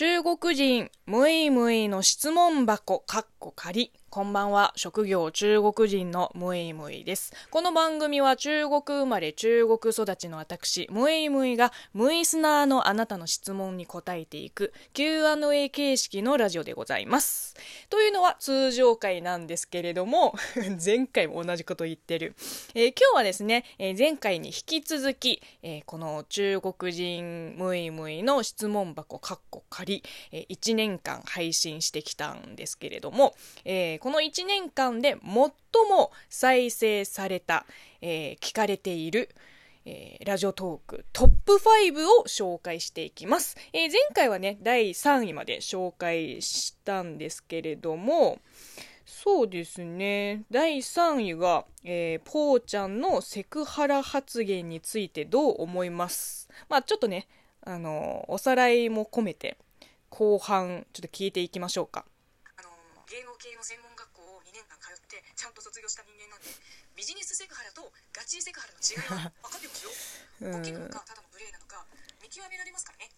中国人、むいむいの質問箱、かっこ仮。こんばんは、職業中国人のムイムイです。この番組は中国生まれ中国育ちの私、ムイムイがムイスナーのあなたの質問に答えていく Q&A 形式のラジオでございます。というのは通常回なんですけれども、前回も同じこと言ってる。えー、今日はですね、えー、前回に引き続き、えー、この中国人ムイムイの質問箱かっこ仮、え1年間配信してきたんですけれども、えこの1年間で最も再生された、えー、聞かれている、えー、ラジオトークトップ5を紹介していきます、え、前回はね第3位まで紹介したんですけれどもそうですね。第3位が、えー、ポーちゃんのセクハラ発言についてどう思います？まあちょっとねあのおさらいも込めて後半ちょっと聞いていきましょうか。あの芸能系の専門ちゃんと卒業した人間なんでビジネスセクハラとガチセクハラの違いは 分かってますよ。大きいのかただの無礼なのか見極められますからね。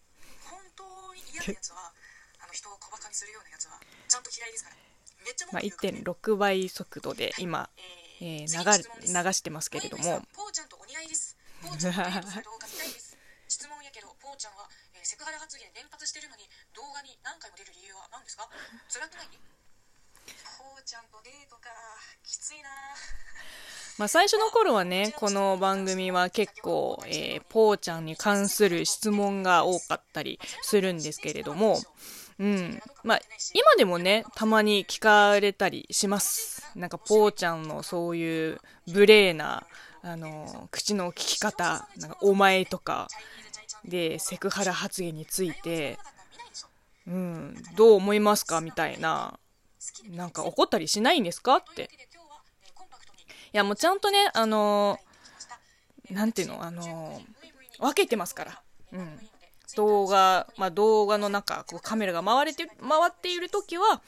本当に嫌なやつはあの人を小バカにするようなやつはちゃんと嫌いですから。めっちゃまあ、1.6倍速度で今、えー、流流してますけれども。ポーちゃんとお似合いです。ポーちゃんとです質問やけどポーちゃんは、えー、セクハラ発言連発してるのに動画に何回も出る理由は何ですか？辛くない？ちゃんとデートかきついなまあ最初の頃はね、この番組は結構、えー、ポーちゃんに関する質問が多かったりするんですけれども、うん。まあ、今でもね、たまに聞かれたりします。なんか、ポーちゃんのそういう無礼な、あの、口の聞き方、なんか、お前とか、で、セクハラ発言について、うん、どう思いますか？みたいな、なんか怒ったりしないんですか？って。いや、もうちゃんとね、あのー、なんていうの、あの、分けてますから。うん。動画、まあ、動画の中、こうカメラが回れて、回っている時は、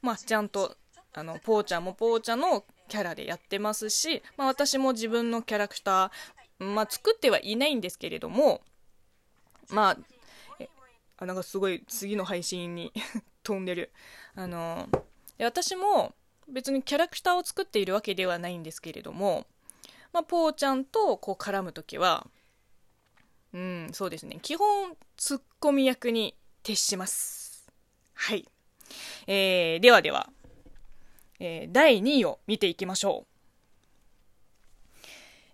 まあ、ちゃんと、あの、ポーちゃんもポーちゃんのキャラでやってますし、まあ、私も自分のキャラクター、まあ、作ってはいないんですけれども、まあ、あ、なんかすごい次の配信に 飛んでる。あの私も別にキャラクターを作っているわけではないんですけれども、まあ、ポーちゃんとこう絡む時はうんそうですね。基本ツッコミ役に徹します。はい、えー、ではでは、えー、第2位を見ていきましょ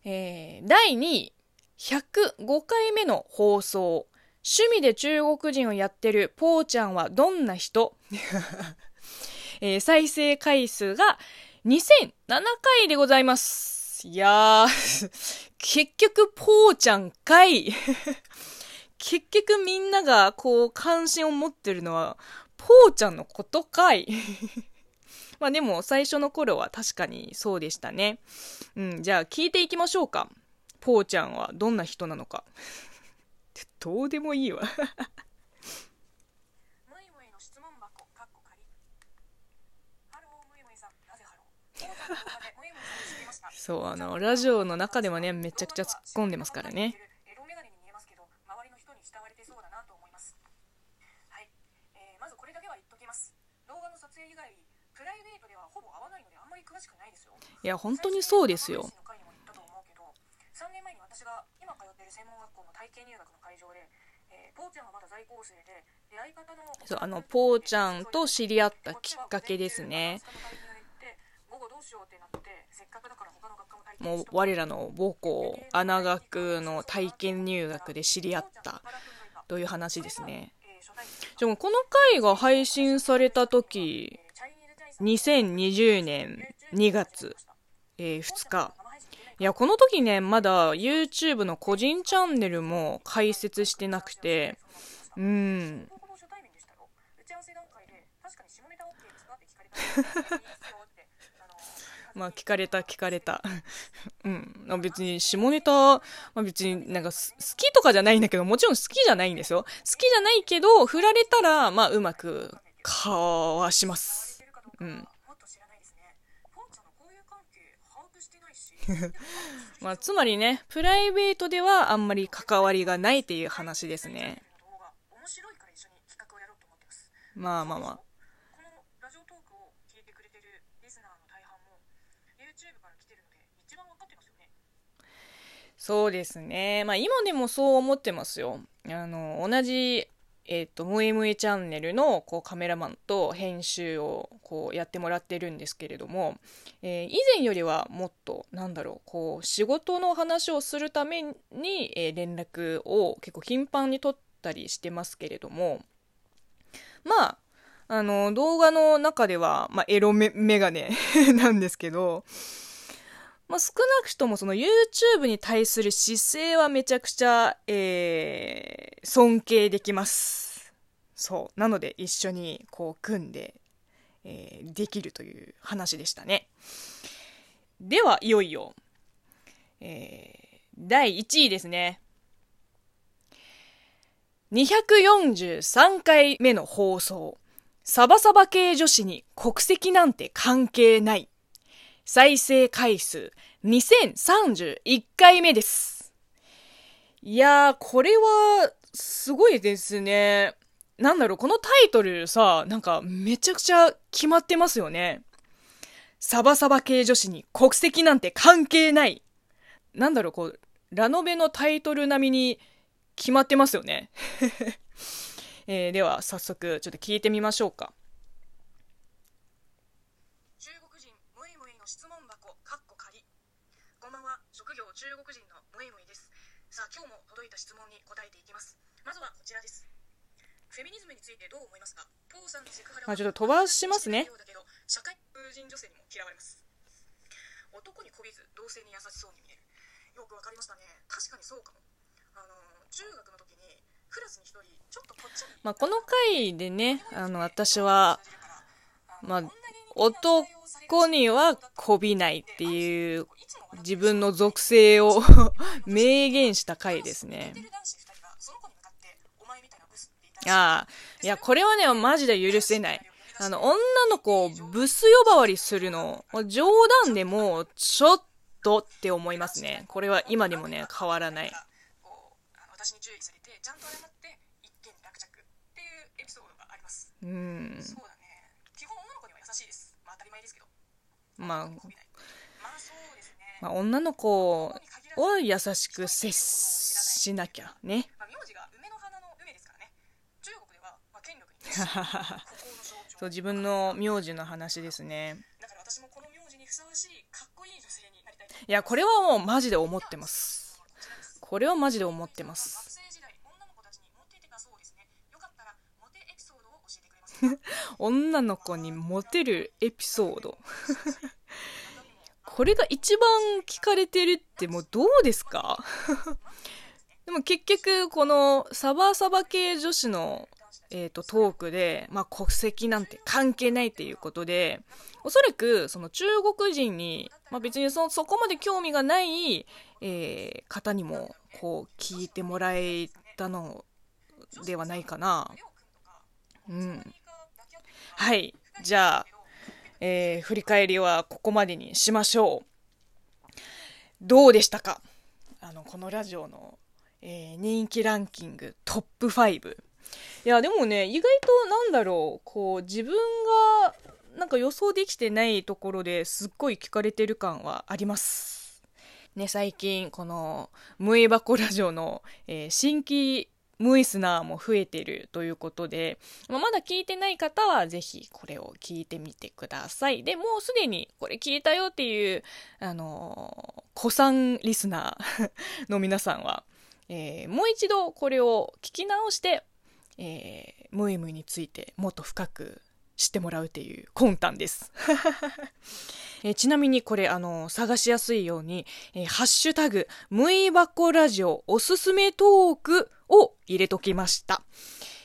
う、えー、第2位105回目の放送趣味で中国人をやってるポーちゃんはどんな人？えー、再生回数が2007回でございます。いやー、結局、ポーちゃんかい。結局みんながこう関心を持ってるのは、ポーちゃんのことかい。まあでも最初の頃は確かにそうでしたね。うん、じゃあ聞いていきましょうか。ポーちゃんはどんな人なのか。どうでもいいわ。そうあのラジオの中ではねめちゃくちゃ突っ込んでますからね。い。や本当にそうですよ3年前に私が今通っている専門学校の体験入学の会場で、えー、ポーちゃんはまだ在校生で出会い方のそうあのポーちゃんと知り合ったきっかけですね。もう我らの母校穴学の体験入学で知り合ったという話ですね。でもこの回が配信された時2020年2月、えー、2日いやこの時ねまだ YouTube の個人チャンネルも開設してなくてうんまあ聞かれた聞かれた。うん。別に下ネタ、まあ別になんか好きとかじゃないんだけど、もちろん好きじゃないんですよ。好きじゃないけど、振られたら、まあうまくかわします。うん。まあつまりね、プライベートではあんまり関わりがないっていう話ですね。まあまあまあ。そうですね。まあ今でもそう思ってますよ。あの、同じ、えっ、と、ムエムエチャンネルのこうカメラマンと編集をこうやってもらってるんですけれども、えー以前よりはもっと、なんだろう、こう、仕事の話をするために、えー連絡を結構頻繁に取ったりしてますけれども、まあ、あの、動画の中では、まあ、エロメメガネ なんですけど、まあ、少なくともその YouTube に対する姿勢はめちゃくちゃ、えー尊敬できます。そう。なので一緒にこう組んで、えーできるという話でしたね。では、いよいよ、えー第1位ですね。243回目の放送。サバサバ系女子に国籍なんて関係ない。再生回数2031回目です。いやー、これは、すごいですね。なんだろう、このタイトルさ、なんかめちゃくちゃ決まってますよね。サバサバ系女子に国籍なんて関係ない。なんだろう、こう、ラノベのタイトル並みに決まってますよね。えーでは、早速、ちょっと聞いてみましょうか。中国人ムイムイの質問箱かっこ仮こんばんは職業中国人のムイムイですさあ今日も届いた質問に答えていきます。まずはこちらです。フェミニズムについてどう思いますか？ポーさんのセクハラはまあちょっと飛ばしますね。社会風人女性にも嫌われます。男に媚びず同性に優しそうに見える。よくわかりましたね。確かにそうかも。あの中学の時にクラスに一人ちょっとぽっちまあ、この回でね、あの、私は、まあ、男にはこびないっていう自分の属性を 明言した回ですね。ああ、いや、これはね、マジで許せない。あの、女の子をブス呼ばわりするの、冗談でも、ちょっとって思いますね。これは今でもね、変わらない。こうんまあ、まあ、女の子を優しく接しなきゃね。そう、自分の名字の話ですね。だから私もこの名字にふさわしいかっこいい女性になりたいいや、これはもうマジで思ってま。すこれはマジで思ってます。女の子にモテるエピソード。これが一番聞かれてるってもうどうですか？でも結局このサバサバ系女子の、えー、とトークで、まあ、国籍なんて関係ないっていうことでおそらくその中国人に、まあ、別にそそこまで興味がない、えー方にもこう聞いてもらえたのではないかな。うん、はい。じゃあ、えー振り返りはここまでにしましょう。どうでしたか？あのこのラジオの、えー人気ランキングトップ5いやでもね意外となんだろう。こう自分がなんか予想できてないところですっごい聞かれてる感はあります。ね最近この「ムエバコラジオの」えー新規ムイスナーも増えてるということで、まあまだ聞いてない方はぜひこれを聞いてみてください。で、もうすでにこれ聞いたよっていう、あのー、子さんリスナーの皆さんは、えーもう一度これを聞き直して、えー、ムイムイについてもっと深く知ってもらうっていう魂胆です。えちなみにこれ、あの探しやすいように、えーハッシュタグ、ムイバコラジオおすすめトークを入れときました。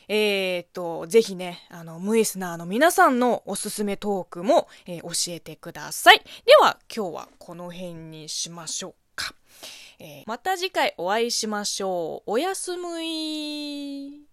えー、と、ぜひね、あの、ムイスナーの皆さんのおすすめトークも、えー教えてください。では、今日はこの辺にしましょうか。えーまた次回お会いしましょう。おやすむい。